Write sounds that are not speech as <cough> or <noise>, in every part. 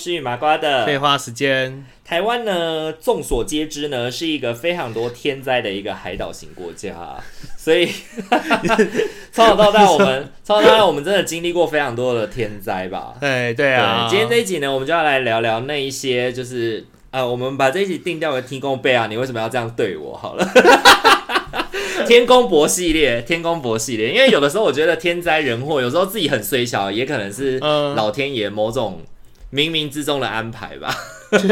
师与麻瓜的废话时间。台湾呢，众所皆知呢，是一个非常多天灾的一个海岛型国家，<laughs> 所以 <laughs> 从小到大，我们 <laughs> 从小到大，我们真的经历过非常多的天灾吧？对对啊！对，今天这一集呢，我们就要来聊聊那一些，就是呃，我们把这一集定调为天公伯啊，你为什么要这样对我？好了。天公伯系列，天公伯系列，因为有的时候我觉得天灾人祸，有时候自己很衰小，也可能是老天爷某种冥冥之中的安排吧，就是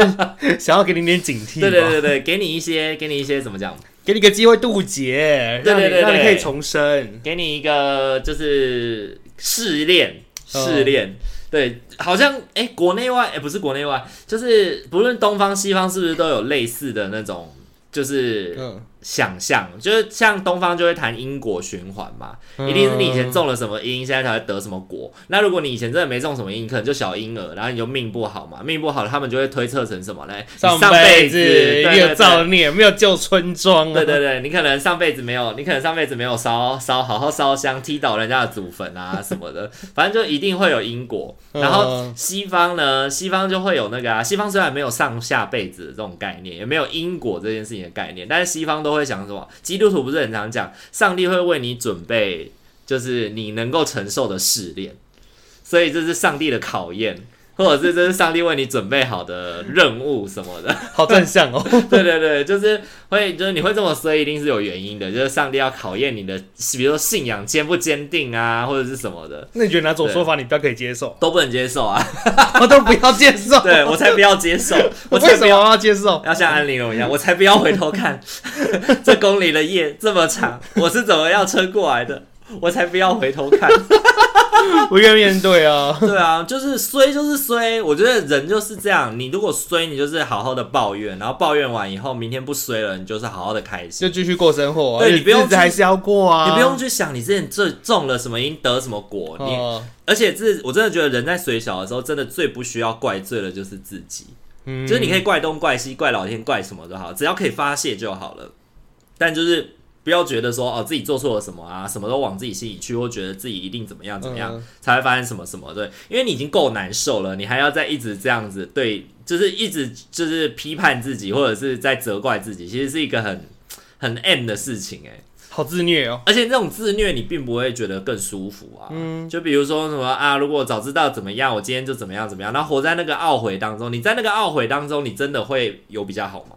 想要给你点警惕。对对对对，给你一些，给你一些怎么讲？给你个机会渡劫，对对对，让你可以重生，给你一个就是试炼，试炼。对，好像哎、欸，国内外哎、欸，不是国内外，就是不论东方西方，是不是都有类似的那种，就是嗯。想象就是像东方就会谈因果循环嘛，一定是你以前种了什么因，现在才会得什么果。那如果你以前真的没种什么因，可能就小婴儿，然后你就命不好嘛，命不好，他们就会推测成什么呢？上辈子没有造孽，没有救村庄。对对对，你可能上辈子没有，你可能上辈子没有烧烧好好烧香踢倒人家的祖坟啊什么的，<laughs> 反正就一定会有因果。然后西方呢，西方就会有那个啊，西方虽然没有上下辈子的这种概念，也没有因果这件事情的概念，但是西方都。都会想什么？基督徒不是很常讲，上帝会为你准备，就是你能够承受的试炼，所以这是上帝的考验。或者是这是上帝为你准备好的任务什么的，<laughs> 好正向哦。<laughs> 对对对，就是会，就是你会这么说，一定是有原因的。就是上帝要考验你的，比如说信仰坚不坚定啊，或者是什么的。那你觉得哪种说法你比较可以接受？都不能接受啊！<laughs> 我都不要接受。对，我才不要接受。我为什么要接受？要像安陵容一样，我才不要回头看这公里的夜这么长，我是怎么样撑过来的？我才不要回头看。<laughs> 不愿面对啊，<laughs> 对啊，就是衰就是衰，我觉得人就是这样。你如果衰，你就是好好的抱怨，然后抱怨完以后，明天不衰了，你就是好好的开心，就继续过生活啊。对，你不用还是要过啊，你不用去想你之前这种了什么因得什么果。你而且这我真的觉得人在水小的时候，真的最不需要怪罪的就是自己。嗯，就是你可以怪东怪西，怪老天，怪什么都好，只要可以发泄就好了。但就是。不要觉得说哦，自己做错了什么啊，什么都往自己心里去，或觉得自己一定怎么样怎么样，嗯、才会发生什么什么。对，因为你已经够难受了，你还要再一直这样子对，就是一直就是批判自己，或者是在责怪自己，其实是一个很很 M 的事情哎，好自虐哦。而且这种自虐你并不会觉得更舒服啊。嗯，就比如说什么啊，如果我早知道怎么样，我今天就怎么样怎么样，然后活在那个懊悔当中，你在那个懊悔当中，你真的会有比较好吗？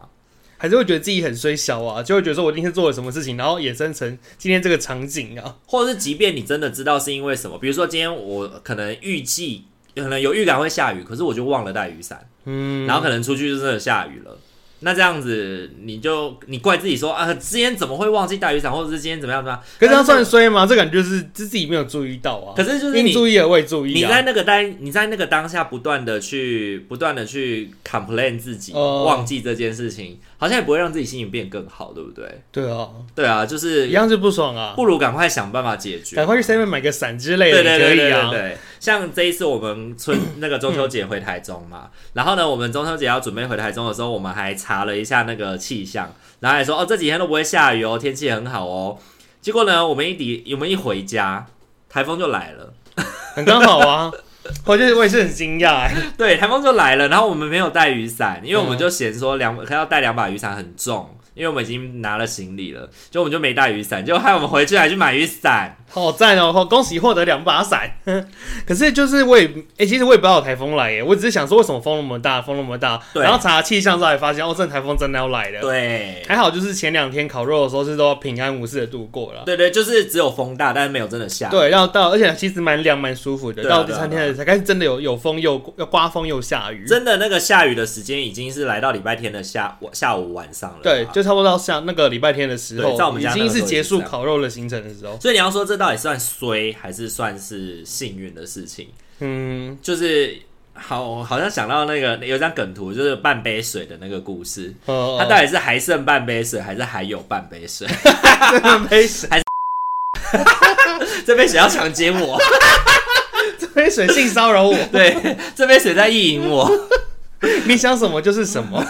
还是会觉得自己很衰小啊，就会觉得说我今天做了什么事情，然后衍生成今天这个场景啊，或者是即便你真的知道是因为什么，比如说今天我可能预计可能有预感会下雨，可是我就忘了带雨伞，嗯，然后可能出去就真的下雨了。那这样子，你就你怪自己说啊，今天怎么会忘记带雨伞，或者是今天怎么样怎么样？可是这样算衰吗？这感觉就是自己没有注意到啊。可是就是你注意而未注意，你在那个当你在那个当下不断的去不断的去 complain 自己，忘记这件事情，好像也不会让自己心情变更好，对不对？对啊，对啊，就是一样是不爽啊，不如赶快想办法解决，赶快去 seven 买个伞之类的，对对对对对对。像这一次我们春 <coughs> 那个中秋节回台中嘛，然后呢，我们中秋节要准备回台中的时候，我们还查了一下那个气象，然后还说哦，这几天都不会下雨哦，天气很好哦。结果呢，我们一抵我们一回家，台风就来了，<laughs> 很刚好啊。<laughs> 我觉得我也是很惊讶哎，<laughs> 对，台风就来了，然后我们没有带雨伞，因为我们就嫌说两还要带两把雨伞很重。因为我们已经拿了行李了，就我们就没带雨伞，就害我们回去还去买雨伞，好赞哦！恭喜获得两把伞。<laughs> 可是就是我也哎、欸，其实我也不知道台风来耶，我只是想说为什么风那么大，风那么大。对。然后查气象之后才发现，哦，这台风真的要来了。对。还好就是前两天烤肉的时候是都平安无事的度过了。对对，就是只有风大，但是没有真的下。对，然后到而且其实蛮凉蛮舒服的。到第三天才开始真的有有风又要刮风又下雨。真的那个下雨的时间已经是来到礼拜天的下下午晚上了。对，就差不多到下那个礼拜天的时候，在我们家已经是结束烤肉的行程的时候。所以你要说这到底算衰？还是算是幸运的事情，嗯，就是好，好像想到那个有张梗图，就是半杯水的那个故事，哦哦它到底是还剩半杯水，还是还有半杯水？<laughs> 半杯水还是 <laughs> 这杯水要强奸我？<laughs> 这杯水性骚扰我？对，这杯水在意淫我。你想什么就是什么，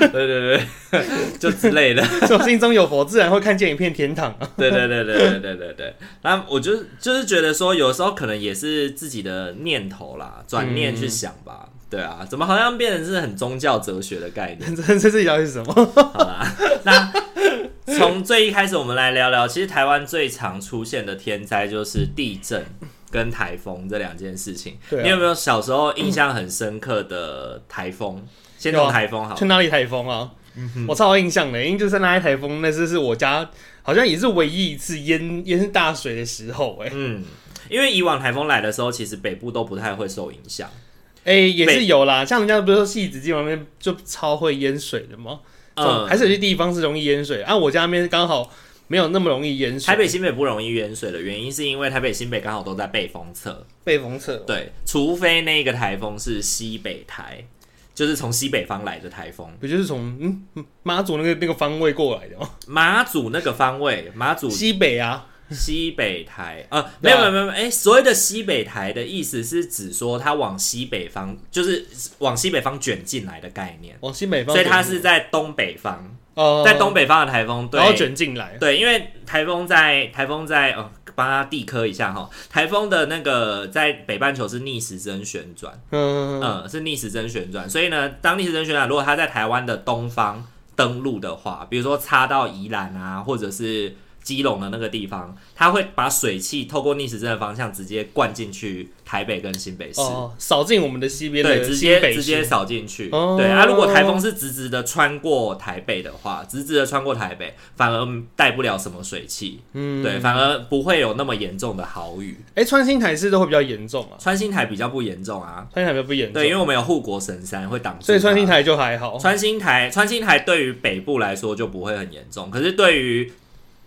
<laughs> 对对对，就之类的。<laughs> 我心中有佛，自然会看见一片天堂。<laughs> 对对对对对对对对。那我就就是觉得说，有时候可能也是自己的念头啦，转念去想吧。嗯、对啊，怎么好像变成是很宗教哲学的概念？这这是要是什么？好啦，那从最一开始，我们来聊聊，其实台湾最常出现的天灾就是地震。跟台风这两件事情，啊、你有没有小时候印象很深刻的台风？嗯、先从台风好，去哪里台风啊？嗯、我超有印象的，因为就是那一台风，那次是我家好像也是唯一一次淹淹大水的时候，哎，嗯，因为以往台风来的时候，其实北部都不太会受影响，哎、欸，也是有啦，北像人家不是说戏子基本上就超会淹水的吗？嗯，还是有些地方是容易淹水，啊，我家那边刚好。没有那么容易淹水。台北新北不容易淹水的原因，是因为台北新北刚好都在背风侧。背风侧。对，除非那个台风是西北台，就是从西北方来的台风。不就是从嗯马祖那个那个方位过来的吗？马祖那个方位，马祖西北啊，西北台啊，没有没有没有，哎，所谓的西北台的意思是指说它往西北方，就是往西北方卷进来的概念。往西北方，所以它是在东北方。在东北方的台风，对，然后卷进来，对，因为台风在台风在，哦，帮他地科一下哈，台风的那个在北半球是逆时针旋转，嗯。嗯，是逆时针旋转，所以呢，当逆时针旋转，如果它在台湾的东方登陆的话，比如说插到宜兰啊，或者是。基隆的那个地方，它会把水汽透过逆时针的方向直接灌进去台北跟新北市，扫进、哦、我们的西边，对，直接直接扫进去。哦、对啊，如果台风是直直的穿过台北的话，直直的穿过台北，反而带不了什么水汽。嗯，对，反而不会有那么严重的豪雨。哎、欸，穿新台是都会比较严重啊？穿新台比较不严重啊，穿新台比较不严重。对，因为我们有护国神山会挡住，所以穿新台就还好。穿新台，穿新台对于北部来说就不会很严重，可是对于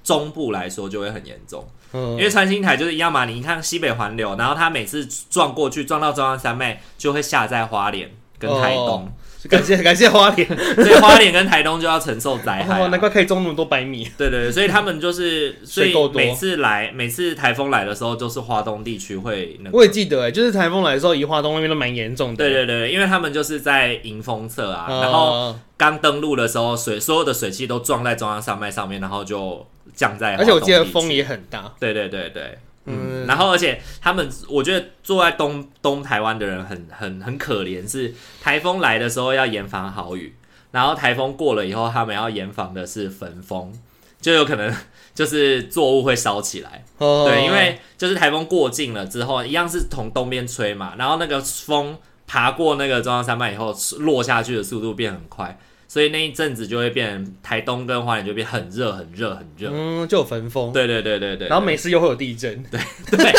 中部来说就会很严重，嗯、因为穿心台就是一样嘛。你看西北环流，然后它每次撞过去，撞到中央山脉，就会下在花莲跟台东。哦、感谢感谢花莲，所以花莲跟台东就要承受灾害、啊。哦，难怪可以种那么多白米。对对对，所以他们就是，<laughs> 所以每次来，每次台风来的时候，就是花东地区会、那个。我也记得，哎，就是台风来的时候，宜花东那边都蛮严重的。对对对，因为他们就是在迎风侧啊，哦、然后刚登陆的时候，水所有的水汽都撞在中央山脉上面，然后就。降在，而且我记得风也很大。对对对对，嗯，然后而且他们，我觉得住在东东台湾的人很很很可怜，是台风来的时候要严防豪雨，然后台风过了以后，他们要严防的是焚风，就有可能 <laughs> 就是作物会烧起来。哦，对，因为就是台风过境了之后，一样是从东边吹嘛，然后那个风爬过那个中央山脉以后，落下去的速度变很快。所以那一阵子就会变，台东跟花莲就变很热，很热，很热。嗯，就有焚风。对对对对对。然后每次又会有地震。对 <laughs> 对。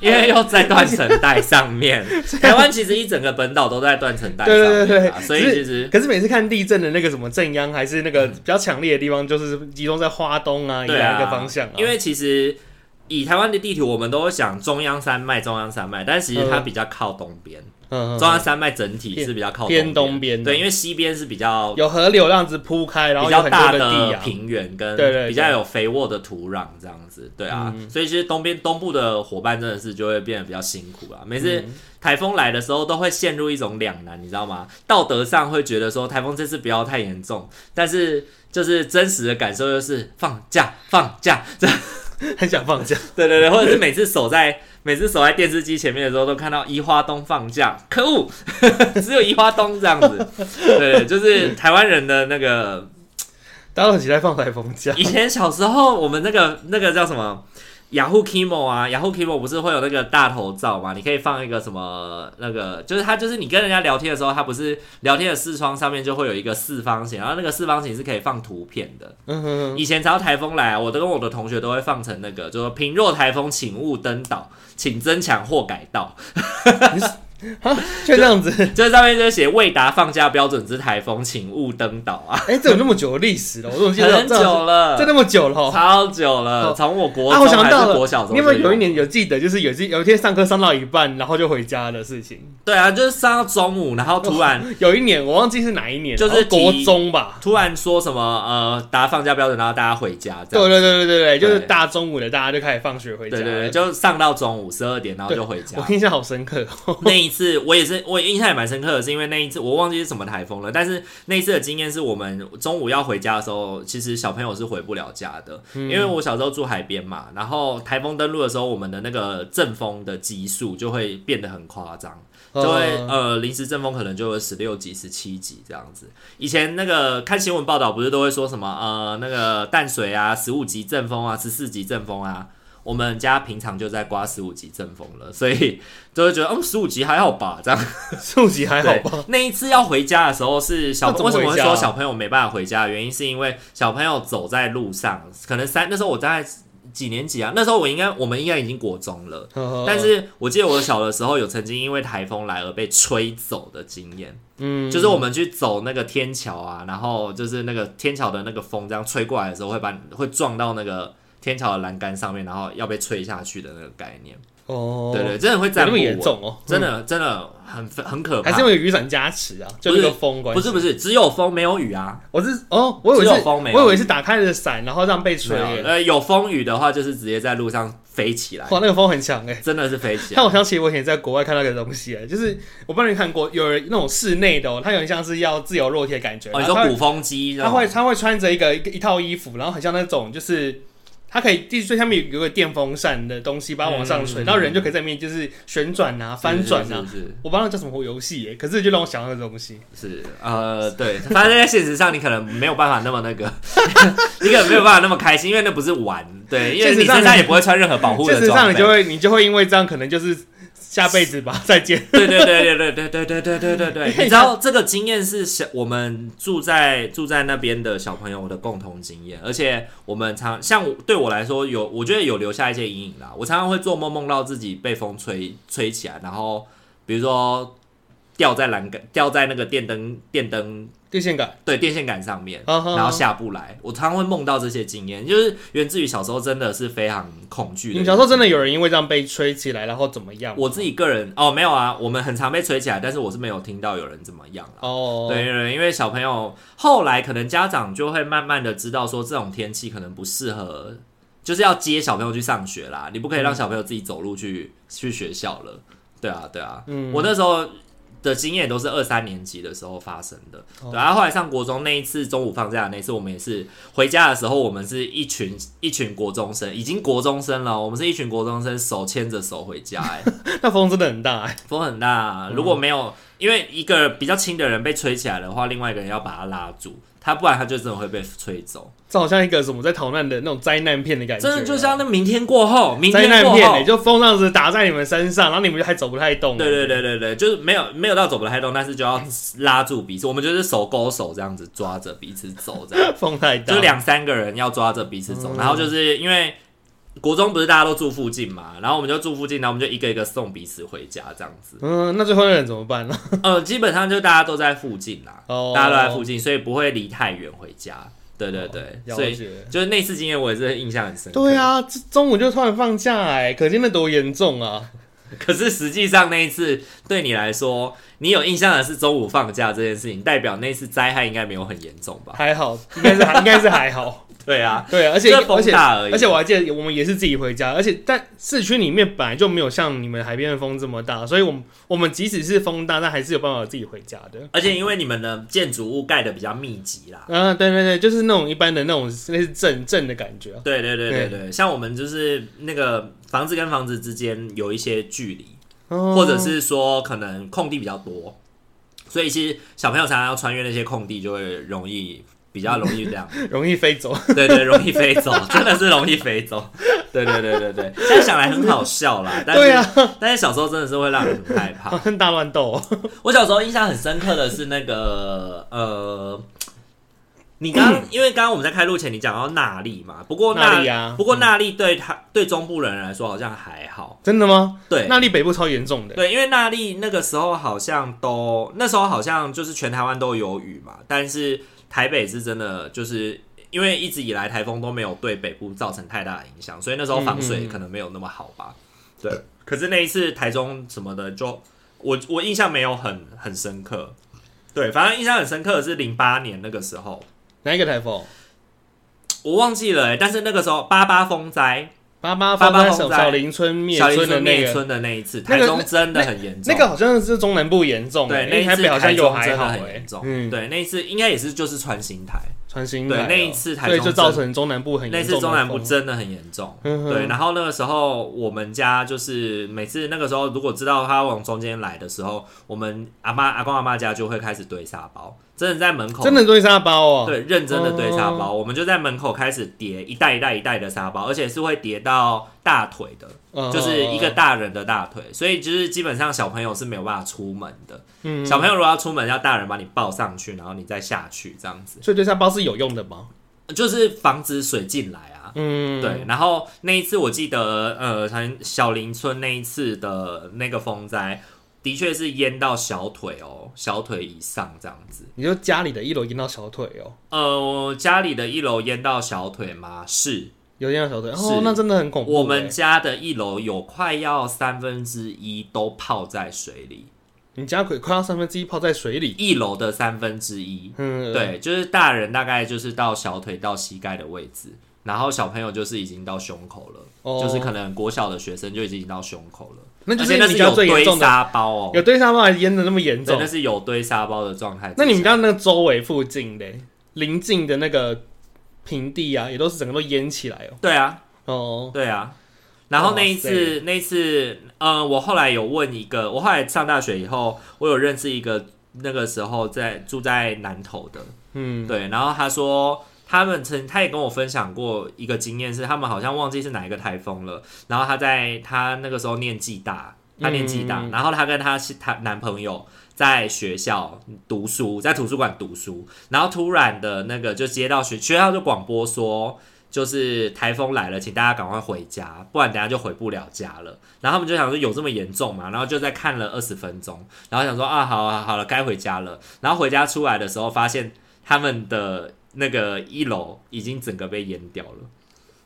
因为又在断层带上面，<laughs> 台湾其实一整个本岛都在断层带上面。对对对。所以其实，可是每次看地震的那个什么震央，还是那个比较强烈的地方，就是集中在花东啊，对啊，一个方向。因为其实以台湾的地图，我们都会想中央山脉，中央山脉，但其实它比较靠东边。中央山脉整体是比较靠偏东边，对，因为西边是比较有河流这样子铺开，然后比较大的平原跟比较有肥沃的土壤这样子，对啊，所以其实东边东部的伙伴真的是就会变得比较辛苦啊。每次台风来的时候，都会陷入一种两难，你知道吗？道德上会觉得说台风这次不要太严重，但是就是真实的感受就是放假放假，这 <laughs> 样很想放假，对对对，或者是每次守在。每次守在电视机前面的时候，都看到宜花东放假，可恶，<laughs> 只有宜花东这样子。对，就是台湾人的那个，大家都很期待放台风假。以前小时候，我们那个那个叫什么？雅虎 Kimo 啊，雅虎 Kimo 不是会有那个大头照吗？你可以放一个什么那个，就是它就是你跟人家聊天的时候，它不是聊天的视窗上面就会有一个四方形，然后那个四方形是可以放图片的。嗯哼，以前只要台风来啊，我都跟我的同学都会放成那个，就说平若台风，请勿登岛，请增强或改道。<laughs> <laughs> 啊，就这样子，就，就上面就写未达放假标准之台风，请勿登岛啊！哎、欸，这有那么久的历史了，我怎么记得很久了，这那么久了，超久了，从我国啊，我想到，国小，你有没有有一年有记得，就是有一有一天上课上到一半，然后就回家的事情？对啊，就是上到中午，然后突然有一年我忘记是哪一年，就是国中吧，突然说什么呃，达放假标准，然后大家回家。对对对对对对，就是大中午的，大家就开始放学回家。对对对，就上到中午十二点，然后就回家。我印象好深刻，那一次我也是。我印象也蛮深刻的，是因为那一次我忘记是什么台风了，但是那一次的经验是我们中午要回家的时候，其实小朋友是回不了家的，嗯、因为我小时候住海边嘛，然后台风登陆的时候，我们的那个阵风的级数就会变得很夸张，就会呃临时阵风可能就有十六级、十七级这样子。以前那个看新闻报道不是都会说什么呃那个淡水啊十五级阵风啊十四级阵风啊。我们家平常就在刮十五级阵风了，所以就会觉得，嗯，十五级还好吧，这样，<laughs> 十五级还好吧。那一次要回家的时候，是小朋友为什么会说小朋友没办法回家？原因是因为小朋友走在路上，可能三那时候我大概几年级啊？那时候我应该我们应该已经国中了，但是我记得我小的时候有曾经因为台风来而被吹走的经验，嗯，就是我们去走那个天桥啊，然后就是那个天桥的那个风这样吹过来的时候，会把会撞到那个。天桥的栏杆上面，然后要被吹下去的那个概念。哦，对对，真的会这么严重哦，真的真的很很可怕。还是因为雨伞加持啊？就是个风关系。不是不是，只有风没有雨啊。我是哦，我以为是风没有，我以为是打开了伞，然后这样被吹。呃，有风雨的话，就是直接在路上飞起来。哇，那个风很强哎，真的是飞起来。<laughs> 但我想起我以前在国外看到一个东西啊，就是我不知道你看过，有人那种室内的，它有点像是要自由落体的感觉。哦，你说鼓风机？他会他会穿着一个一一套衣服，然后很像那种就是。它可以地最下面有个电风扇的东西，把它往上吹，嗯、然后人就可以在里面就是旋转啊、翻转啊。是是是是，我不知道那叫什么游戏耶，可是就让我想到这东西。是呃，对，反正在现实上你可能没有办法那么那个，<laughs> 你可能没有办法那么开心，因为那不是玩。对，因为你身上也不会穿任何保护的装备。现实上你就会你就会因为这样可能就是。下辈子吧，再见。对对对对对对对对对对对对，你知道这个经验是小我们住在住在那边的小朋友的共同经验，而且我们常像对我来说有，我觉得有留下一些阴影啦。我常常会做梦，梦到自己被风吹吹起来，然后比如说掉在栏杆，掉在那个电灯电灯。电线杆对电线杆上面，然后下不来。我常常会梦到这些经验，就是源自于小时候真的是非常恐惧。你小时候真的有人因为这样被吹起来，然后怎么样？我自己个人哦，没有啊，我们很常被吹起来，但是我是没有听到有人怎么样哦。对对，因为小朋友后来可能家长就会慢慢的知道说这种天气可能不适合，就是要接小朋友去上学啦。你不可以让小朋友自己走路去去学校了。对啊对啊，嗯，我那时候。的经验都是二三年级的时候发生的，对，然后后来上国中那一次中午放假的那次，我们也是回家的时候，我们是一群一群国中生，已经国中生了，我们是一群国中生手牵着手回家，哎，<laughs> 那风真的很大，哎，风很大，如果没有，因为一个比较轻的人被吹起来的话，另外一个人要把他拉住。他不然他就真的会被吹走，这好像一个什么在逃难的那种灾难片的感觉，真的就像那明天过后，明天灾难片哎，就风这样子打在你们身上，然后你们就还走不太动。对对对对对，就是没有没有到走不太动，但是就要拉住彼此，我们就是手勾手这样子抓着彼此走，这样。<laughs> 风太大，就两三个人要抓着彼此走，嗯、然后就是因为。国中不是大家都住附近嘛，然后我们就住附近，然后我们就一个一个送彼此回家这样子。嗯，那最后的人怎么办呢？<laughs> 呃，基本上就大家都在附近啦，哦、大家都在附近，所以不会离太远回家。对对对，哦、所以就是那次经验，我也是印象很深。对啊，中午就突然放假哎，可见那多严重啊！<laughs> 可是实际上那一次对你来说，你有印象的是中午放假这件事情，代表那次灾害应该没有很严重吧？还好，应该是应该是还好。对啊，<laughs> 对啊，而且而且而且我还记得我们也是自己回家，而且但市区里面本来就没有像你们海边的风这么大，所以我们我们即使是风大，但还是有办法自己回家的。而且因为你们的建筑物盖的比较密集啦，嗯，对对对，就是那种一般的那种那是镇镇的感觉。对对对对对，对像我们就是那个房子跟房子之间有一些距离，哦、或者是说可能空地比较多，所以其实小朋友常常要穿越那些空地，就会容易。比较容易这样，<laughs> 容易飞走。<laughs> 对对，容易飞走，<laughs> 真的是容易飞走。对对对对对，现在想来很好笑啦。但是对啊，但是小时候真的是会让人很害怕，大乱斗。我小时候印象很深刻的是那个呃。你刚，嗯、因为刚刚我们在开录前，你讲到纳莉嘛，不过纳莉啊，不过纳莉对他、嗯、对中部人来说好像还好，真的吗？对，纳莉北部超严重的，对，因为纳莉那个时候好像都那时候好像就是全台湾都有雨嘛，但是台北是真的就是因为一直以来台风都没有对北部造成太大的影响，所以那时候防水可能没有那么好吧。嗯、对，可是那一次台中什么的就，就我我印象没有很很深刻，对，反正印象很深刻的是零八年那个时候。哪一个台风？我忘记了但是那个时候八八风灾，八八风灾，小林村灭村的那个。村的那一次，台中真的很严重、那个好像是中南部严重，对，那一次好像又还好很严重。嗯，对，那一次应该也是就是穿心台。穿心对，那一次台中就造成中南部很严重，那次中南部真的很严重。对，然后那个时候我们家就是每次那个时候如果知道他往中间来的时候，我们阿妈阿公阿妈家就会开始堆沙包，真的在门口真的堆沙包哦，对，认真的堆沙包，我们就在门口开始叠一袋一袋一袋的沙包，而且是会叠到大腿的。就是一个大人的大腿，所以就是基本上小朋友是没有办法出门的。嗯，小朋友如果要出门，要大人把你抱上去，然后你再下去这样子。所以堆沙包是有用的吗？就是防止水进来啊。嗯，对。然后那一次我记得，呃，小林村那一次的那个风灾，的确是淹到小腿哦，小腿以上这样子。你说家里的一楼淹到小腿哦？呃，家里的一楼淹到小腿吗？是。有淹到小腿哦，那真的很恐怖。我们家的一楼有快要三分之一都泡在水里。你家快快要三分之一泡在水里？一楼的三分之一，嗯，对，就是大人大概就是到小腿到膝盖的位置，然后小朋友就是已经到胸口了，哦、就是可能国小的学生就已经到胸口了。那就是那是有堆沙包哦，有堆沙包还淹的那么严重？那是有堆沙包的状态。那你们刚刚那个周围附近的邻近的那个平地啊，也都是整个都淹起来哦。对啊。哦，对啊，然后那一次，那一次，嗯，我后来有问一个，我后来上大学以后，我有认识一个，那个时候在住在南头的，嗯，对，然后他说他们曾，他也跟我分享过一个经验，是他们好像忘记是哪一个台风了，然后他在他那个时候念暨大，他念暨大，嗯、然后他跟他他男朋友在学校读书，在图书馆读书，然后突然的那个就接到学学校就广播说。就是台风来了，请大家赶快回家，不然等下就回不了家了。然后他们就想说有这么严重吗？然后就在看了二十分钟，然后想说啊，好啊，好了，该回家了。然后回家出来的时候，发现他们的那个一楼已经整个被淹掉了，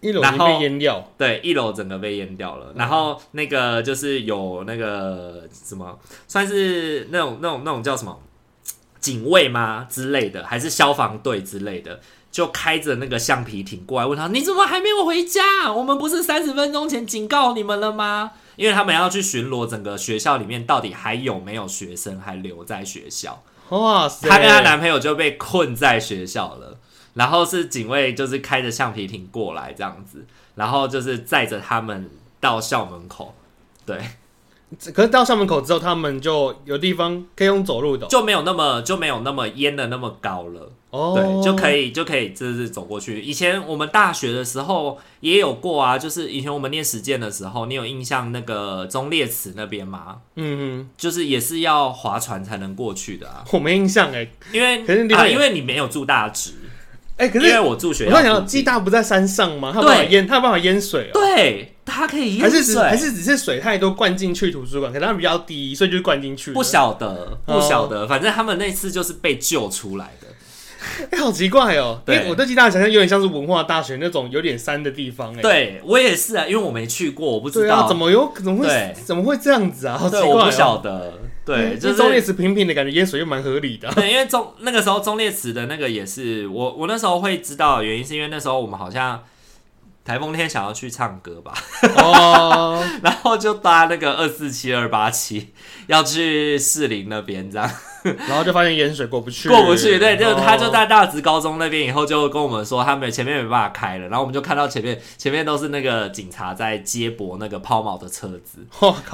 一楼被淹掉。对，一楼整个被淹掉了。然后那个就是有那个什么，算是那种那种那种叫什么警卫吗之类的，还是消防队之类的？就开着那个橡皮艇过来问他：“你怎么还没有回家？我们不是三十分钟前警告你们了吗？”因为他们要去巡逻整个学校里面，到底还有没有学生还留在学校。哇塞！她跟她男朋友就被困在学校了，然后是警卫就是开着橡皮艇过来这样子，然后就是载着他们到校门口。对。可是到校门口之后，他们就有地方可以用走路的，就没有那么就没有那么淹的那么高了。哦，对，就可以就可以就是走过去。以前我们大学的时候也有过啊，就是以前我们念实践的时候，你有印象那个忠烈祠那边吗？嗯嗯，就是也是要划船才能过去的啊。我没印象哎，因为可是啊，因为你没有住大直。哎，可是因为我住学校，我想暨大不在山上吗？他有办法淹，他有办法淹水哦。对，它可以淹水，还是还是只是水太多灌进去图书馆，可能它比较低，所以就灌进去。不晓得，不晓得，反正他们那次就是被救出来的。哎，好奇怪哦！对，我对暨大想象有点像是文化大学那种有点山的地方。哎，对我也是啊，因为我没去过，我不知道怎么有怎么会怎么会这样子啊？好奇怪，我不晓得。对，就是忠烈池平平的感觉，淹水又蛮合理的。对，因为中那个时候中烈祠的那个也是我，我那时候会知道的原因，是因为那时候我们好像台风天想要去唱歌吧，哦，<laughs> 然后就搭那个二四七二八七要去士林那边这样。然后就发现盐水过不去，过不去。对，就他就在大直高中那边，以后就跟我们说，他们前面没办法开了。然后我们就看到前面，前面都是那个警察在接驳那个抛锚的车子。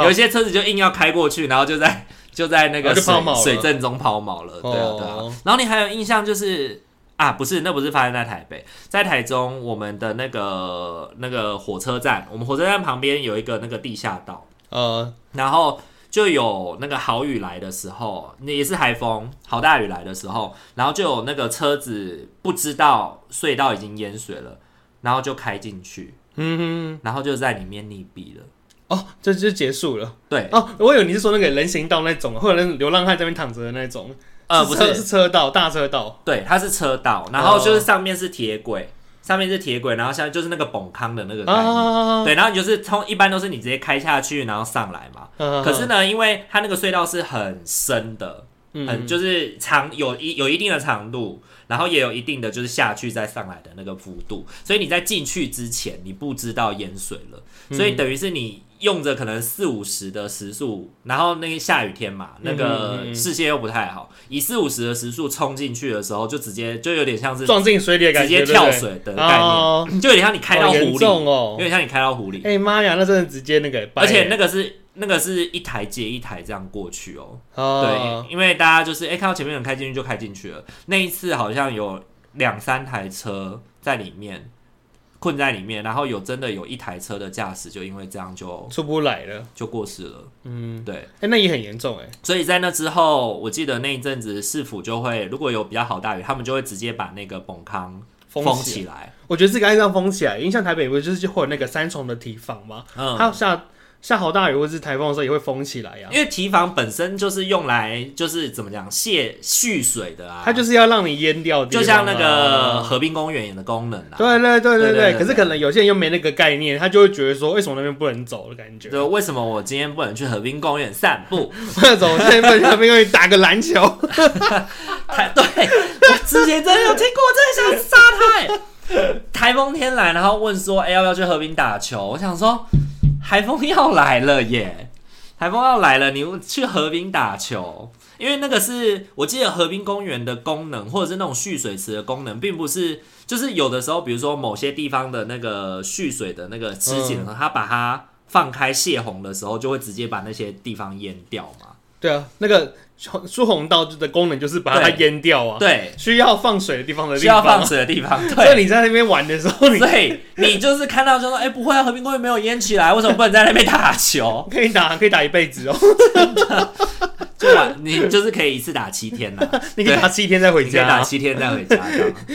有一些车子就硬要开过去，然后就在就在那个水水阵中抛锚了。对啊，对啊。然后你还有印象就是啊，不是，那不是发生在台北，在台中我们的那个那个火车站，我们火车站旁边有一个那个地下道，呃，然后就有那个好雨来的时候，那也是台风，好大雨来的时候，然后就有那个车子不知道隧道已经淹水了，然后就开进去，嗯哼，然后就在里面溺毙了。哦，这就结束了。对，哦，我以为你是说那个人行道那种，或者那流浪汉在那边躺着的那种。呃，不是，是车道，大车道。对，它是车道，然后就是上面是铁轨，上面是铁轨，然后下面就是那个崩坑的那个概念。对，然后你就是通一般都是你直接开下去，然后上来嘛。可是呢，因为它那个隧道是很深的，很就是长有一有一定的长度，然后也有一定的就是下去再上来的那个幅度，所以你在进去之前你不知道淹水了，所以等于是你。用着可能四五十的时速，然后那个下雨天嘛，那个视线又不太好，以四五十的时速冲进去的时候，就直接就有点像是撞进水里的感觉，直接跳水的概念，哦、就有点像你开到湖里，哦、有点像你开到湖里。哎妈呀，那真的直接那个，而且那个是那个是一台接一台这样过去哦。哦。对，因为大家就是哎、欸、看到前面人开进去就开进去了，那一次好像有两三台车在里面。困在里面，然后有真的有一台车的驾驶就因为这样就出不来了，就过世了。嗯，对，哎、欸，那也很严重哎。所以在那之后，我记得那一阵子市府就会如果有比较好大雨，他们就会直接把那个崩坑封起来。起来我觉得这个应该这样封起来，因为像台北不是就是会有那个三重的堤防吗？嗯，它下。下好大雨或者是台风的时候也会封起来呀、啊，因为堤防本身就是用来就是怎么讲泄蓄水的啊，它就是要让你淹掉、啊，就像那个河滨公园的功能啊。对对对对对，可是可能有些人又没那个概念，他就会觉得说为什么那边不能走的感觉？对，为什么我今天不能去河滨公园散步？那种今天不能去河滨公园打个篮球？<laughs> <laughs> 对，我之前真的有听过，我真的想杀他、欸。台风天来，然后问说，哎、欸，要不要去河滨打球？我想说。台风要来了耶！台风要来了，你去河滨打球，因为那个是我记得河滨公园的功能，或者是那种蓄水池的功能，并不是就是有的时候，比如说某些地方的那个蓄水的那个池井它把它放开泄洪的时候，就会直接把那些地方淹掉嘛。对啊，那个。<laughs> 疏洪道的功能就是把它淹掉啊，对，需要放水的地方的地方，需要放水的地方。对，所以你在那边玩的时候，对，你就是看到就说，哎、欸，不会啊，和平公园没有淹起来，为什么不能在那边打球？<laughs> 可以打，可以打一辈子哦。就玩，你就是可以一次打七天呐，<laughs> 你可以打七天再回家，可以打七天再回家，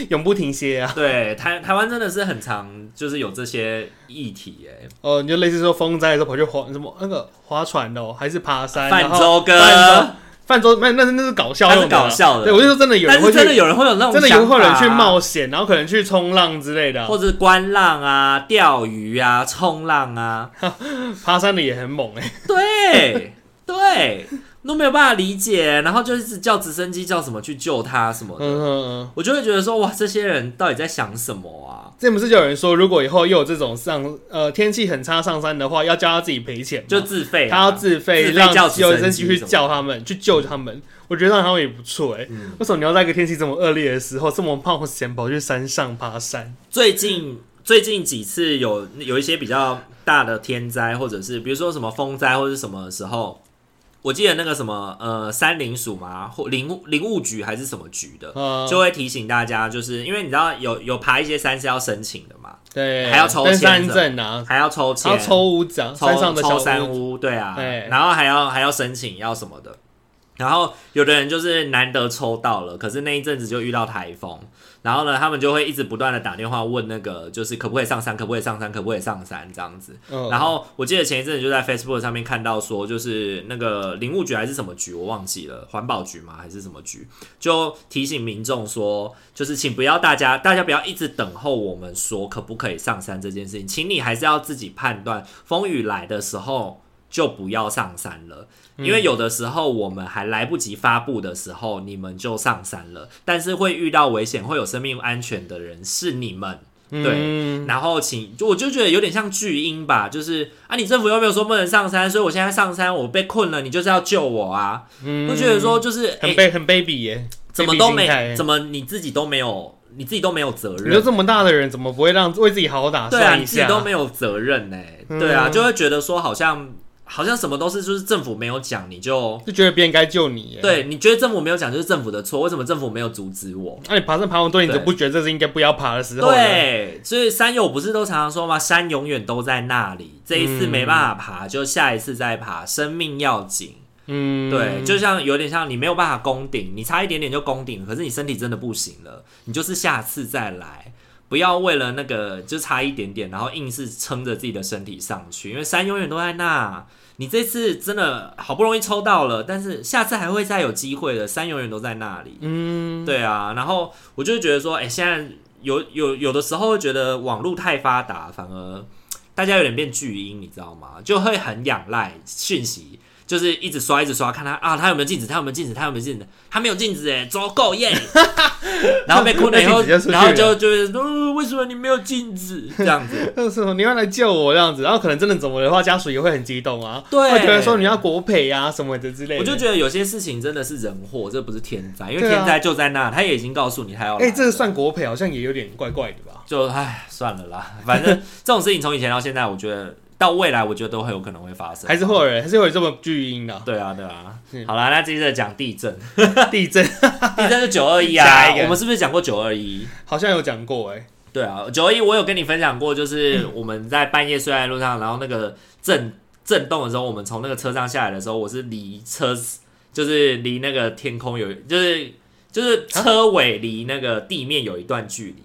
永不停歇啊。对，台台湾真的是很常，就是有这些议题哎。哦，你就类似说风灾的时候跑去划什么那个划船哦，还是爬山？泛舟哥。泛舟那，那是那是搞笑，的搞笑的。对，我就说真的有人会，真的有人会有那种，真的有会有人去冒险，然后可能去冲浪之类的，或者是观浪啊、钓鱼啊、冲浪啊，<laughs> 爬山的也很猛哎。对对。都没有办法理解，然后就一直叫直升机叫什么去救他什么的，嗯嗯，我就会觉得说哇，这些人到底在想什么啊？这不是就有人说，如果以后又有这种上呃天气很差上山的话，要叫他自己赔钱，就自费，他要自费让直升机去叫他们去救他们。我觉得让他们也不错哎。嗯、为什么你要在一个天气这么恶劣的时候这么冒险跑去山上爬山？最近最近几次有有一些比较大的天灾，或者是比如说什么风灾或者是什么的时候。我记得那个什么呃，山林署嘛，或林林务局还是什么局的，嗯、就会提醒大家，就是因为你知道有有爬一些山是要申请的嘛，对，还要抽签证啊，还要抽签，要抽屋子，山上的抽山屋，对啊，对，然后还要还要申请要什么的，然后有的人就是难得抽到了，可是那一阵子就遇到台风。然后呢，他们就会一直不断的打电话问那个，就是可不可以上山，可不可以上山，可不可以上山这样子。Oh. 然后我记得前一阵子就在 Facebook 上面看到说，就是那个林务局还是什么局，我忘记了，环保局吗还是什么局，就提醒民众说，就是请不要大家，大家不要一直等候我们说可不可以上山这件事情，请你还是要自己判断，风雨来的时候就不要上山了。因为有的时候我们还来不及发布的时候，你们就上山了。但是会遇到危险、会有生命安全的人是你们，对。嗯、然后请，就我就觉得有点像巨婴吧，就是啊，你政府又没有说不能上山，所以我现在上山，我被困了，你就是要救我啊。嗯，我觉得说就是很卑很卑鄙耶，怎么都没，怎么你自己都没有，你自己都没有责任。你就这么大的人，怎么不会让为自己好好打算一下？对啊，你自己都没有责任呢。对啊，就会觉得说好像。好像什么都是就是政府没有讲，你就就觉得别人该救你。对，你觉得政府没有讲就是政府的错，为什么政府没有阻止我？那、啊、你爬山爬完多你就不觉得这是应该不要爬的时候？对，所以山友不是都常常说吗？山永远都在那里，这一次没办法爬，嗯、就下一次再爬，生命要紧。嗯，对，就像有点像你没有办法攻顶，你差一点点就攻顶，可是你身体真的不行了，你就是下次再来。不要为了那个就差一点点，然后硬是撑着自己的身体上去，因为山永远都在那。你这次真的好不容易抽到了，但是下次还会再有机会的。山永远都在那里。嗯，对啊。然后我就觉得说，哎、欸，现在有有有的时候会觉得网络太发达，反而大家有点变巨婴，你知道吗？就会很仰赖讯息。就是一直刷，一直刷，看他啊，他有没有镜子？他有没有镜子？他有没有镜子？他没有镜子哎，足够耶！<laughs> 然后被困了以后，然后就就是说、呃，为什么你没有镜子？这样子，为什么你要来救我？这样子，然后可能真的怎么的话，家属也会很激动啊，对，会觉得说你要国赔啊什么的之类的。我就觉得有些事情真的是人祸，这不是天灾，因为天灾就在那，他也已经告诉你他要来。哎、欸，这个算国赔，好像也有点怪怪的吧？就唉，算了啦，反正 <laughs> 这种事情从以前到现在，我觉得。到未来，我觉得都很有可能会发生，还是会有人，还是会有这么巨婴的。对啊，对啊。好啦，那接着讲地震。地震，<laughs> 地震是九二一啊。<laughs> 我们是不是讲过九二一？好像有讲过哎、欸。对啊，九二一我有跟你分享过，就是我们在半夜睡在路上，然后那个震震动的时候，我们从那个车上下来的时候，我是离车就是离那个天空有，就是就是车尾离那个地面有一段距离。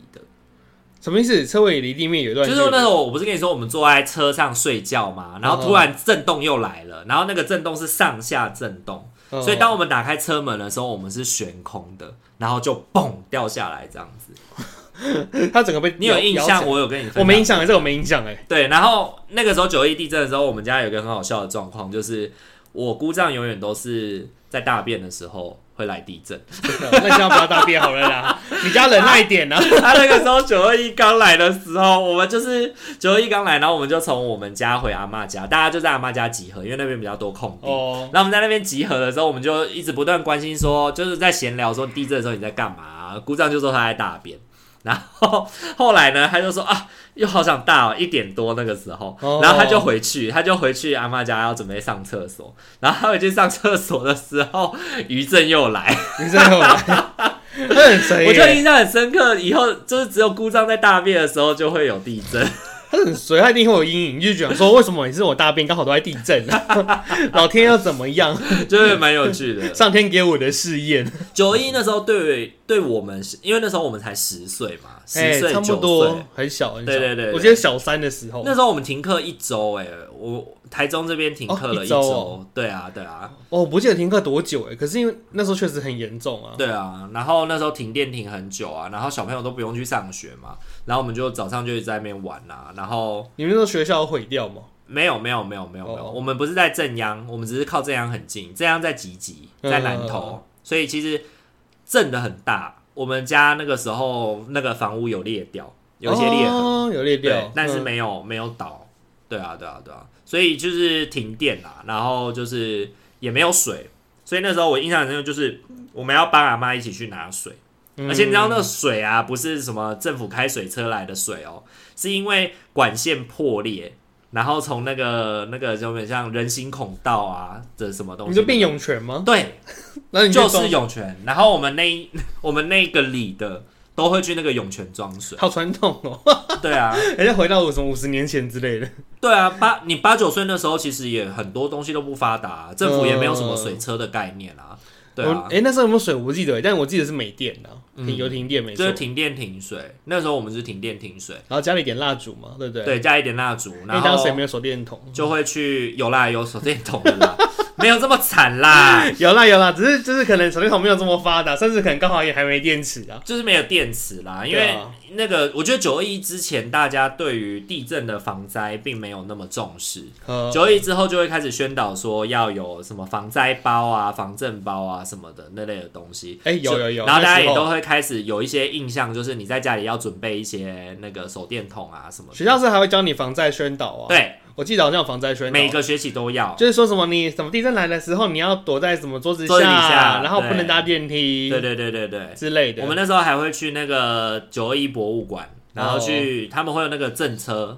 什么意思？车尾离地面有一段，就是那时候我不是跟你说我们坐在车上睡觉嘛，然后突然震动又来了，然后那个震动是上下震动，所以当我们打开车门的时候，我们是悬空的，然后就嘣掉下来这样子。<laughs> 它整个被你有印象？我有跟你我没印象哎，这个我没印象哎。对，然后那个时候九一地震的时候，我们家有一个很好笑的状况，就是我姑丈永远都是在大便的时候。会来地震，<laughs> 那千万不要大便好了啦！<laughs> 你家忍耐一点呢、啊。他那个时候九二一刚来的时候，我们就是九二一刚来，然后我们就从我们家回阿妈家，大家就在阿妈家集合，因为那边比较多空地。哦。然后我们在那边集合的时候，我们就一直不断关心说，就是在闲聊说地震的时候你在干嘛？姑丈就说他在大便。然后后来呢，他就说啊，又好想大哦，一点多那个时候，然后他就回去，他就回去阿妈家要准备上厕所，然后他回去上厕所的时候，余震又来，<laughs> 余震又来，我就印象很深刻，以后就是只有故障在大便的时候就会有地震。<laughs> 他很随，他一定会有阴影，就觉得说，为什么每次我大便刚好都在地震？<laughs> 老天要怎么样？就是蛮有趣的，上天给我的试验。九一那时候对对我们，因为那时候我们才十岁嘛，十岁差不多很小很小。对对对，我记得小三的时候，那时候我们停课一周，哎，我。台中这边停课了一周，哦，对啊，对啊。哦，我不记得停课多久哎，可是因为那时候确实很严重啊。对啊，然后那时候停电停很久啊，然后小朋友都不用去上学嘛，然后我们就早上就在那边玩啊，然后你们那时候学校毁掉吗？没有，没有，没有，没有，没有，我们不是在正央，我们只是靠正央很近，正央在集集，在南投，所以其实震的很大。我们家那个时候那个房屋有裂掉，有些裂痕，有裂掉，但是没有没有倒。对啊，对啊，对啊。所以就是停电啦，然后就是也没有水，所以那时候我印象很深刻，就是我们要帮阿妈一起去拿水，嗯、而且你知道那个水啊，不是什么政府开水车来的水哦，是因为管线破裂，然后从那个那个就有点像人行孔道啊这什么东西，你就变涌泉吗？对，<laughs> 那你就，就是涌泉，然后我们那 <laughs> 我们那个里的。都会去那个涌泉装水，好传统哦。<laughs> 对啊，人家回到什么五十年前之类的。对啊，八你八九岁那时候，其实也很多东西都不发达，啊，政府也没有什么水车的概念啊。对啊，哎，那时候有没有水？我不记得，但我记得是没电的，停油停电没错，就是停电停水。那时候我们是停电停水，然后加了一点蜡烛嘛，对不对？对，加一点蜡烛，然后当时也没有手电筒，就会去有啦，有手电筒的啦。<laughs> 没有这么惨啦，<laughs> 有啦有啦，只是就是可能手电筒没有这么发达，甚至可能刚好也还没电池啊，就是没有电池啦。因为那个，我觉得九二一之前大家对于地震的防灾并没有那么重视，九二一之后就会开始宣导说要有什么防灾包啊、防震包啊什么的那类的东西。哎、欸，有有有，然后大家也都会开始有一些印象，就是你在家里要准备一些那个手电筒啊什么的。学校是还会教你防灾宣导啊？对。我记得好像有防灾宣导，每个学期都要，就是说什么你什么地震来的时候，你要躲在什么桌子下，桌子底下，然后不能搭电梯，对对对对对之类的。我们那时候还会去那个九二一博物馆，然后去他们会有那个震车，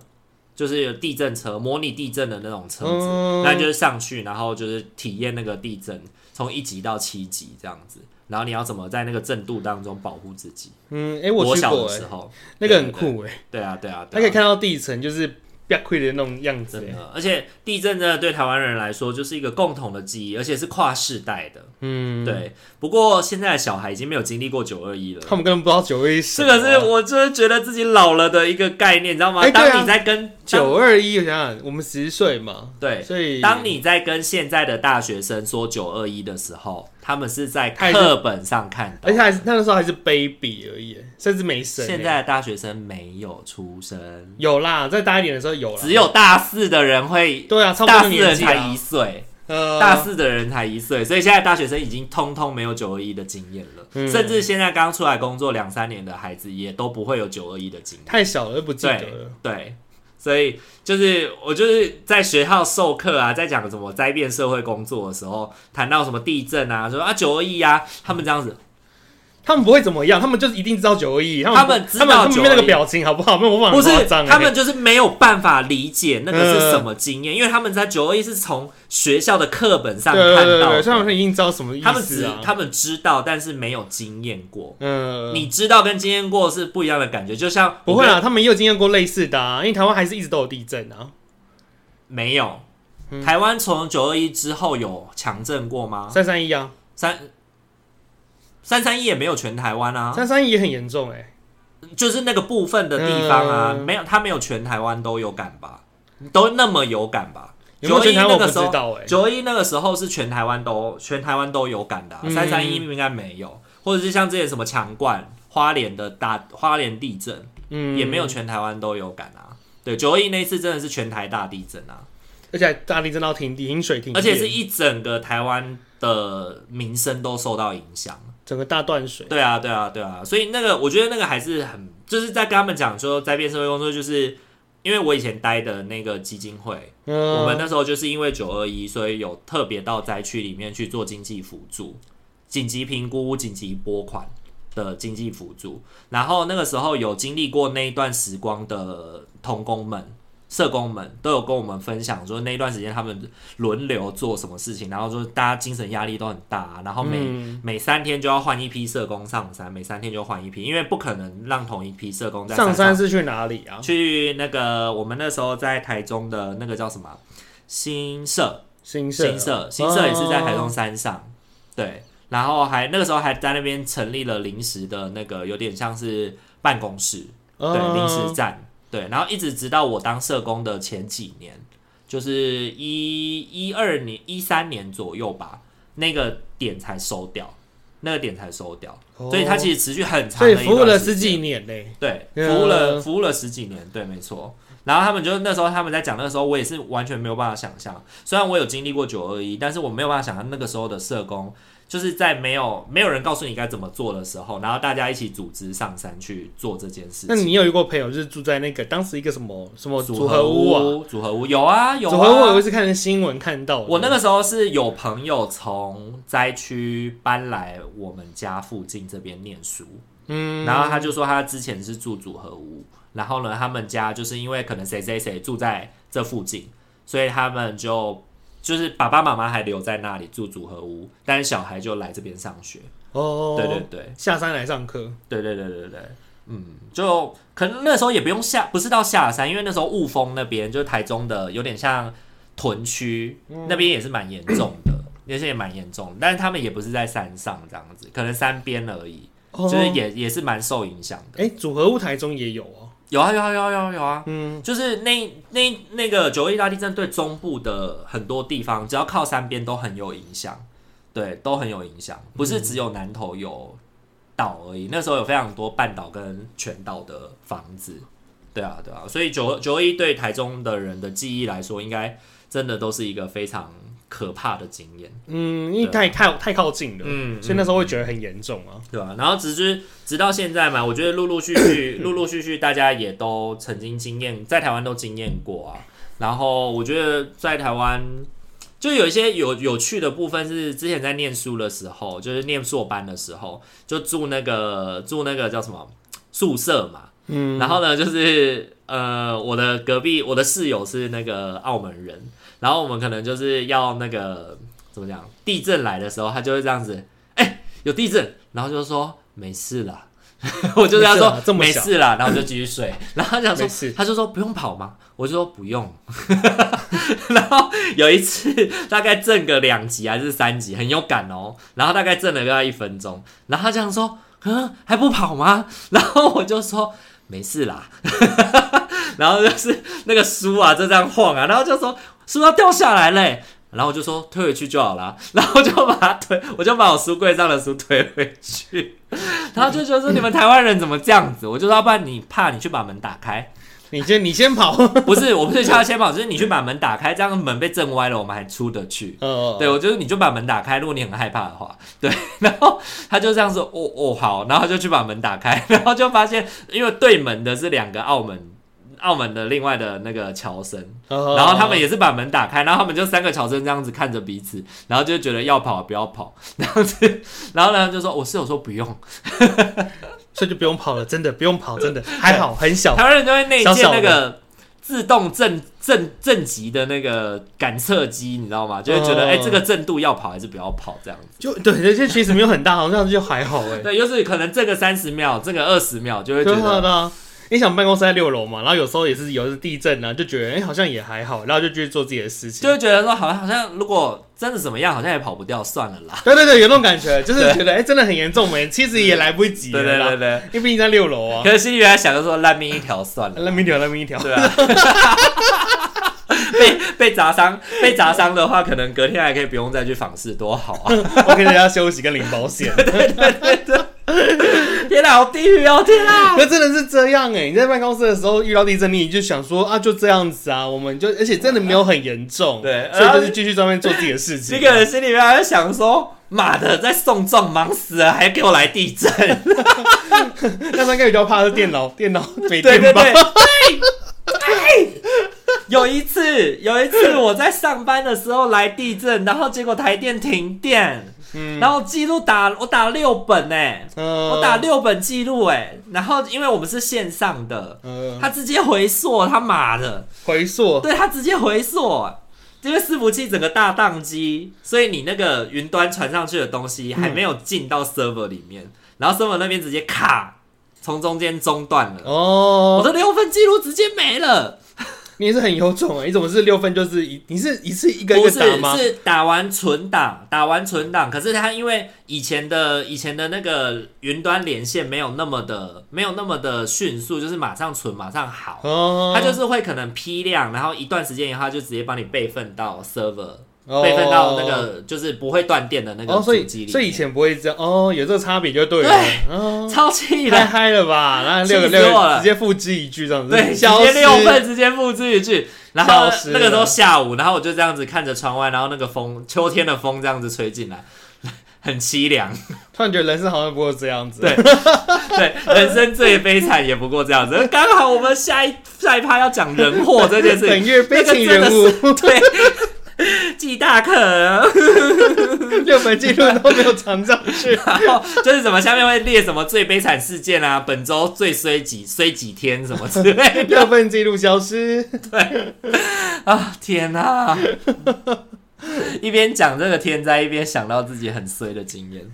就是有地震车，模拟地震的那种车子，那、嗯、就是上去，然后就是体验那个地震，从一级到七级这样子。然后你要怎么在那个震度当中保护自己？嗯，哎、欸，我去过、欸，小的时候那个很酷哎、欸。对啊，对啊，他可以看到地层，就是。溃的那种样子，而且地震真的对台湾人来说就是一个共同的记忆，而且是跨世代的。嗯，对。不过现在的小孩已经没有经历过九二一了，他们根本不知道九二一。这个是我真的觉得自己老了的一个概念，你知道吗？当你在跟九二一，我想想，我们十岁嘛，对，所以当你在跟现在的大学生说九二一的时候。他们是在课本上看到，而且还是那个时候还是 baby 而已，甚至没生。现在的大学生没有出生，有啦，在大一点的时候有啦。只有大四的人会，对啊，大四的人才一岁，呃，大四的人才一岁，所以现在大学生已经通通没有九二一的经验了，嗯，甚至现在刚出来工作两三年的孩子也都不会有九二一的经验，太小了，不记得了。对。对所以就是我就是在学校授课啊，在讲什么灾变社会工作的时候，谈到什么地震啊，说啊九二一啊，他们这样子。他们不会怎么样，他们就是一定知道九二一。他们知道他们那个表情好不好？没有办法，不是他们就是没有办法理解那个是什么经验，呃，因为他们在九二一是从学校的课本上看到的，所以他们已经知道什么意思，啊。他们只他们知道，但是没有经验过。嗯，呃，你知道跟经验过是不一样的感觉，就像不会啊，他们也有经验过类似的啊，因为台湾还是一直都有地震啊。没有，台湾从九二一之后有强震过吗？三三一啊，三。三三一也没有全台湾啊，三三一也很严重哎、欸，就是那个部分的地方啊，嗯、没有，他没有全台湾都有感吧，都那么有感吧？九二一那个时候，九二一那个时候是全台湾都全台湾都有感的、啊，三三一应该没有，或者是像这些什么强冠、花莲的大花莲地震，嗯，也没有全台湾都有感啊。对，九一那一次真的是全台大地震啊，而且大地震到停停水停，而且是一整个台湾的民生都受到影响。整个大断水，对啊，对啊，对啊，所以那个我觉得那个还是很，就是在跟他们讲说灾变社会工作，就是因为我以前待的那个基金会，嗯，我们那时候就是因为九二一，所以有特别到灾区里面去做经济辅助、紧急评估、紧急拨款的经济辅助，然后那个时候有经历过那一段时光的同工们。社工们都有跟我们分享说，那一段时间他们轮流做什么事情，然后说大家精神压力都很大，然后每、嗯、每三天就要换一批社工上山，每三天就换一批，因为不可能让同一批社工在上，上山是去哪里啊？去那个我们那时候在台中的那个叫什么新社，新社，新社，新社也是在台中山上，哦、对，然后还那个时候还在那边成立了临时的那个有点像是办公室，哦、对，临时站。对，然后一直直到我当社工的前几年，就是一一二年、一三年左右吧，那个点才收掉，那个点才收掉，哦、所以它其实持续很长，所以服务了十几年嘞。对，服务了服务了十几年，对，没错。然后他们就那时候他们在讲那个时候，我也是完全没有办法想象，虽然我有经历过九二一，但是我没有办法想象那个时候的社工。就是在没有没有人告诉你该怎么做的时候，然后大家一起组织上山去做这件事情。那你有一个朋友就是住在那个当时一个什么什么组合屋啊？组合屋有啊有啊。组合屋我也是看新闻看到。我那个时候是有朋友从灾区搬来我们家附近这边念书，嗯，然后他就说他之前是住组合屋，然后呢，他们家就是因为可能谁谁谁住在这附近，所以他们就。就是爸爸妈妈还留在那里住组合屋，但是小孩就来这边上学。哦，对对对，下山来上课。对对对对对，嗯，就可能那时候也不用下，不是到下山，因为那时候雾峰那边就是台中的，有点像屯区，嗯、那边也是蛮严重的，那些也蛮严重的，但是他们也不是在山上这样子，可能山边而已，哦、就是也也是蛮受影响的。哎、欸，组合屋台中也有哦。有啊有啊有啊有啊有啊，嗯，就是那那那个九二一大地震对中部的很多地方，只要靠山边都很有影响，对，都很有影响，不是只有南投有岛而已，那时候有非常多半岛跟全岛的房子，对啊对啊，所以九九二一对台中的人的记忆来说，应该真的都是一个非常。可怕的经验，嗯，因为太太太靠近了，嗯，所以那时候会觉得很严重啊，对吧、啊？然后直至直到现在嘛，我觉得陆陆续续、<coughs> 陆陆续续，大家也都曾经经验，在台湾都经验过啊。然后我觉得在台湾，就有一些有有趣的部分是，之前在念书的时候，就是念硕班的时候，就住那个住那个叫什么宿舍嘛，嗯，然后呢，就是。呃，我的隔壁我的室友是那个澳门人，然后我们可能就是要那个怎么讲，地震来的时候，他就会这样子，哎、欸，有地震，然后就说没事啦。<laughs> 我就跟他说没事啦，然后就继续睡。<laughs> 然后他讲说，他就说不用跑吗？<laughs> 我就说不用。然后有一次大概震个两级还是三级，很有感哦。然后大概震了大概一分钟，然后他这样说，嗯，还不跑吗？然后我就说没事啦。<laughs> 然后就是那个书啊，就这样晃啊，然后就说书要掉下来嘞。然后我就说退回去就好了，然后就把它推，我就把我书柜上的书推回去，然后就觉得说你们台湾人怎么这样子？我就说要不然你怕你去把门打开，你先你先跑，<laughs> 不是我不是叫他先跑，就是你去把门打开，这样门被震歪了，我们还出得去。嗯，对，我就是你就把门打开，如果你很害怕的话，<laughs> 对。然后他就这样说，哦哦好，然后就去把门打开，<laughs> 然后就发现因为对门的是两个澳门。澳门的另外的那个侨生，然后他们也是把门打开，然后他们就三个侨生这样子看着彼此，然后就觉得要跑不要跑，然后然后呢就说我室友说不用，所以就不用跑了，真的不用跑，真的 <laughs> 还好很小。台湾人就会内建那个自动震震震级的那个感测机，你知道吗？就会觉得哎、欸，这个震度要跑还是不要跑这样子？就对，这些其实没有很大，好像就还好哎。<laughs> 对，就是可能这个三十秒，这个二十秒就会觉得。你想办公室在六楼嘛，然后有时候也是有时地震啊，就觉得哎、欸、好像也还好，然后就继续做自己的事情，就会觉得说好像好像如果真的怎么样，好像也跑不掉，算了啦。对对对，有那种感觉，就是觉得哎、欸、真的很严重没，其实也来不及了。对对对对，因为毕竟在六楼啊。可是心里还想着说烂命一条算了，烂命一条烂命一条。对啊。<laughs> 被被砸伤，被砸伤的话，可能隔天还可以不用再去访视，多好啊！<laughs> 我给人家休息跟领保险。对对对对。天哪，好地狱哦！天啊，那真的是这样哎！你在办公室的时候遇到地震，你就想说啊，就这样子啊，我们就而且真的没有很严重，对，所以就是继续专门做自己的事情。这个人心里面还在想说，妈的，在送葬忙死了，还给我来地震。<laughs> 那他应该比较怕是电脑，电脑没 <laughs> 电吧？<laughs> 对，有一次，有一次我在上班的时候来地震，然后结果台电停电。嗯，然后记录打我打了六本哎，嗯、我打六本记录哎，然后因为我们是线上的，嗯、他直接回溯，他妈的。回溯，对他直接回溯，因为伺服器整个大宕机，所以你那个云端传上去的东西还没有进到 server 里面，嗯、然后 server 那边直接卡，从中间中断了，哦，我的六份记录直接没了。你也是很有种啊！你怎么是六分就是一？你是一次一个一个打吗？是打完存档，打完存档。可是他因为以前的以前的那个云端连线没有那么的没有那么的迅速，就是马上存马上好。哦，他就是会可能批量，然后一段时间以后他就直接帮你备份到 server。备份到那个就是不会断电的那个主机里，所以以前不会这样哦，有这个差别就对了。对，超气的，太嗨了吧？那六个六直接复制一句这样子，对，直接六份直接复制一句。然后那个时候下午，然后我就这样子看着窗外，然后那个风，秋天的风这样子吹进来，<laughs> 很凄凉。突然觉得人生好像不过这样子，对 <laughs> 对，人生最悲惨也不过这样子。刚好我们下一下一趴要讲人祸这件事情，<laughs> 本月悲情人物，对。<laughs> 记大可，<laughs> 六本记录都没有藏上去，<laughs> 然后就是什么下面会列什么最悲惨事件啊，本周最衰几衰几天什么之类的，六份记录消失。对，啊天哪！一边讲这个天灾，一边想到自己很衰的经验。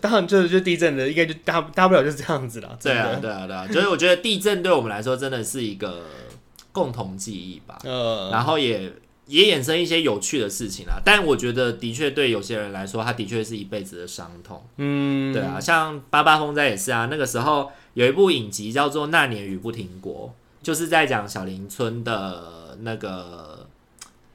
当然就是就地震的，应该就大大不了就是这样子了。对啊，对啊，对啊，就是我觉得地震对我们来说真的是一个共同记忆吧。呃，然后也。也衍生一些有趣的事情啦，但我觉得的确对有些人来说，他的确是一辈子的伤痛。嗯，对啊，像八八风灾也是啊。那个时候有一部影集叫做《那年雨不停国》，就是在讲小林村的那个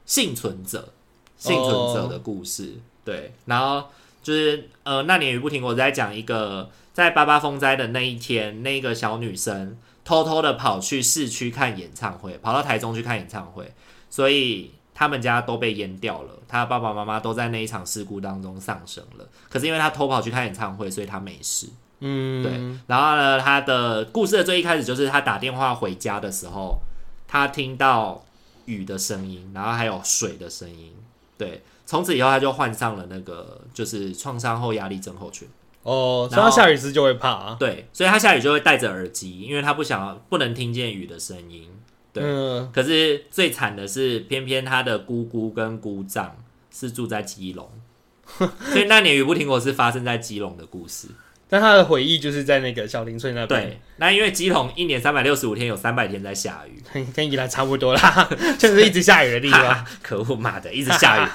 幸存者、幸存者的故事。对，然后就是呃，《那年雨不停国》在讲一个在八八风灾的那一天，那个小女生偷偷的跑去市区看演唱会，跑到台中去看演唱会，所以。他们家都被淹掉了，他爸爸妈妈都在那一场事故当中丧生了。可是因为他偷跑去看演唱会，所以他没事。嗯，对。然后呢，他的故事的最一开始就是他打电话回家的时候，他听到雨的声音，然后还有水的声音。对，从此以后他就患上了那个就是创伤后压力症候群。哦，所以他下雨时就会怕啊。对，所以他下雨就会戴着耳机，因为他不想不能听见雨的声音。对，嗯、可是最惨的是，偏偏他的姑姑跟姑丈是住在基隆，<laughs> 所以那年雨不停，我是发生在基隆的故事。但他的回忆就是在那个小林村那边。对，那因为基隆一年三百六十五天有三百天在下雨，<laughs> 跟宜兰差不多啦，<laughs> 就是一直下雨的地方。可恶妈的，一直下雨，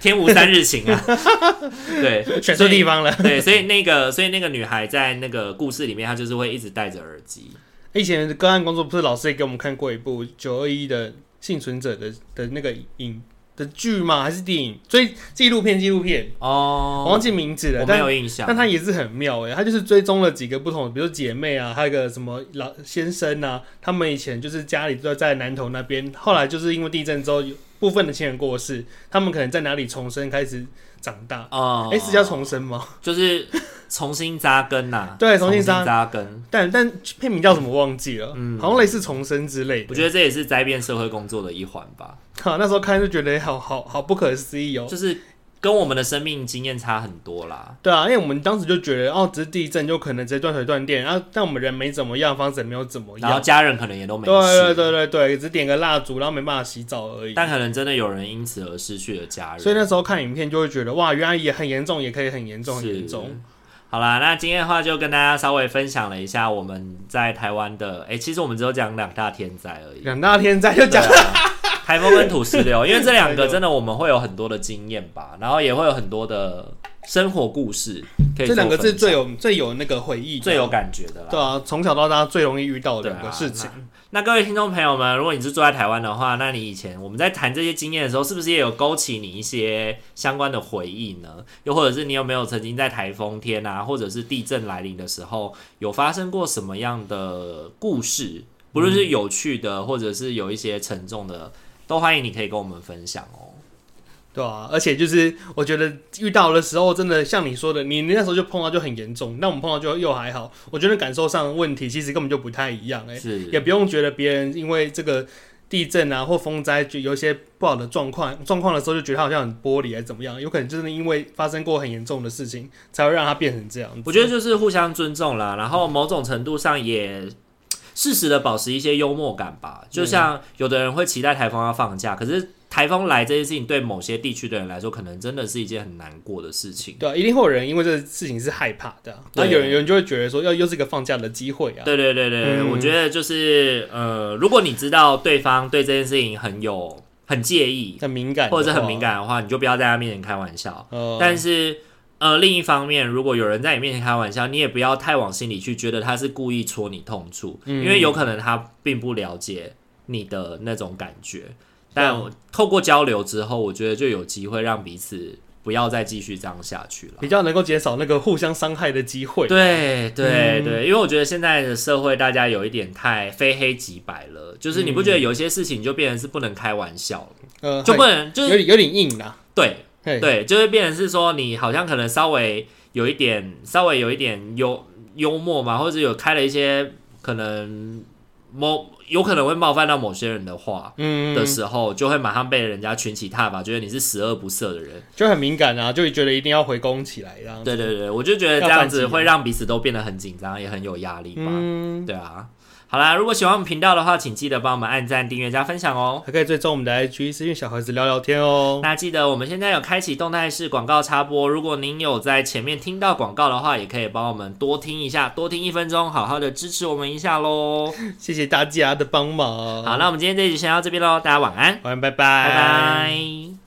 天无三日晴啊！对，选错地方了。对，所以那个，所以那个女孩在那个故事里面，她就是会一直戴着耳机。以前个案工作不是老师也给我们看过一部九二一的幸存者的的那个影。的剧吗？还是电影？追纪录片，纪录片哦，我忘记名字了，我没有印象。但他也是很妙哎，他就是追踪了几个不同，比如姐妹啊，还有一个什么老先生啊，他们以前就是家里都在南投那边，后来就是因为地震之后，有部分的亲人过世，他们可能在哪里重生开始长大啊。哎、欸，是叫重生吗？就是。重新扎根呐、啊，<laughs> 对，重新扎根。但但片名叫什么忘记了，嗯，好像类似重生之类的。我觉得这也是灾变社会工作的一环吧。好，那时候看就觉得好好好不可思议哦，就是跟我们的生命经验差很多啦。对啊，因为我们当时就觉得哦，只是地震就可能直接断水断电，然后但我们人没怎么样，房子也没有怎么样，然后家人可能也都没事。对对对对对，只点个蜡烛，然后没办法洗澡而已。但可能真的有人因此而失去了家人。所以那时候看影片就会觉得哇，原来也很严重，也可以很严重，很严重。好啦，那今天的话就跟大家稍微分享了一下我们在台湾的，哎、欸，其实我们只有讲两大天灾而已。两大天灾就讲台风跟土石流，因为这两个真的我们会有很多的经验吧，然后也会有很多的生活故事。可以这两个是最有最有那个回忆、最有感觉的啦。对啊，从小到大最容易遇到的两个事情。那各位听众朋友们，如果你是住在台湾的话，那你以前我们在谈这些经验的时候，是不是也有勾起你一些相关的回忆呢？又或者是你有没有曾经在台风天啊，或者是地震来临的时候，有发生过什么样的故事？不论是有趣的，或者是有一些沉重的，都欢迎你可以跟我们分享哦。对啊，而且就是我觉得遇到的时候，真的像你说的，你那时候就碰到就很严重，那我们碰到就又还好。我觉得感受上的问题其实根本就不太一样，哎，是也不用觉得别人因为这个地震啊或风灾就有一些不好的状况状况的时候，就觉得他好像很玻璃还是怎么样，有可能就是因为发生过很严重的事情，才会让它变成这样。我觉得就是互相尊重啦，然后某种程度上也适时的保持一些幽默感吧。就像有的人会期待台风要放假，可是。台风来这件事情，对某些地区的人来说，可能真的是一件很难过的事情。对啊，一定会有人因为这个事情是害怕的。那有人有人就会觉得说，要又是一个放假的机会啊。对对对对，嗯、我觉得就是呃，如果你知道对方对这件事情很有很介意、很敏感，或者是很敏感的话，你就不要在他面前开玩笑。呃、但是呃，另一方面，如果有人在你面前开玩笑，你也不要太往心里去，觉得他是故意戳你痛处，嗯、因为有可能他并不了解你的那种感觉。但透过交流之后，我觉得就有机会让彼此不要再继续这样下去了，比较能够减少那个互相伤害的机会。对对对，因为我觉得现在的社会大家有一点太非黑即白了，就是你不觉得有些事情就变成是不能开玩笑就不能就是有点有点硬啦。对对，就会变成是说你好像可能稍微有一点稍微有一点幽幽默嘛，或者有开了一些可能某。有可能会冒犯到某些人的话，嗯，的时候，就会马上被人家群起挞伐，觉得你是十恶不赦的人，就很敏感啊，就会觉得一定要回攻起来，这样。对对对，我就觉得这样子会让彼此都变得很紧张，也很有压力吧。嗯，对啊。好啦，如果喜欢我们频道的话，请记得帮我们按赞、订阅、加分享哦。还可以追踪我们的 IG，私讯小盒子聊聊天哦。那记得我们现在有开启动态式广告插播，如果您有在前面听到广告的话，也可以帮我们多听一下，多听一分钟，好好的支持我们一下喽。<laughs> 谢谢大家的帮忙。好，那我们今天这集先到这边喽，大家晚安，晚安，拜拜，拜拜。